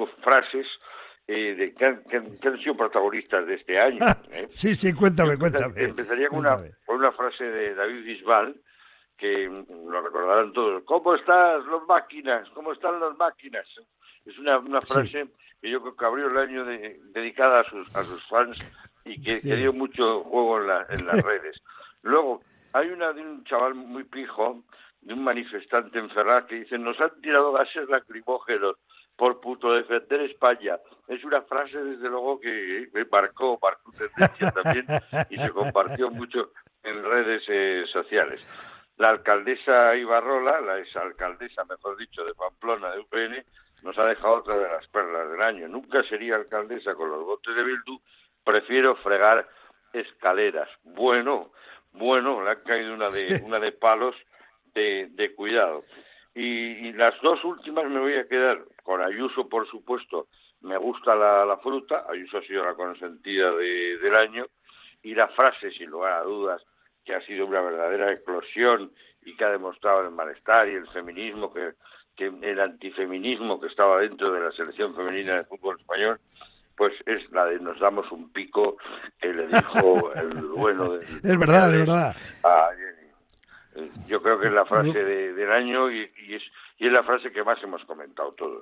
cinco frases eh, de, que, han, que, han, sido protagonistas de este año. ¿eh? sí, sí, cuéntame, cuéntame. Empezaría con una, con una frase de David Bisbal, que lo recordarán todos. ¿Cómo están las máquinas? ¿Cómo están las máquinas? Es una, una frase sí. que yo creo que abrió el año de, dedicada a sus, a sus fans y que, sí. que dio mucho juego en, la, en las redes. Luego, hay una de un chaval muy pijo, de un manifestante en Ferraz, que dice, nos han tirado gases lacrimógenos por puto defender España. Es una frase, desde luego, que me marcó, marcó tendencia también y se compartió mucho en redes eh, sociales. La alcaldesa Ibarrola, la exalcaldesa, mejor dicho, de Pamplona, de UPN, nos ha dejado otra de las perlas del año. Nunca sería alcaldesa con los votos de Bildu, prefiero fregar escaleras. Bueno, bueno, le han caído una de, una de palos de, de cuidado. Y, y, las dos últimas me voy a quedar con Ayuso, por supuesto. Me gusta la, la fruta, Ayuso ha sido la consentida de, del año. Y la frase, sin lugar a dudas, que ha sido una verdadera explosión y que ha demostrado el malestar y el feminismo, que, que el antifeminismo que estaba dentro de la selección femenina de fútbol español, pues es la de nos damos un pico que le dijo el bueno de... Es verdad, es verdad. A Jenny. Yo creo que es la frase de, del año y, y, es, y es la frase que más hemos comentado todos.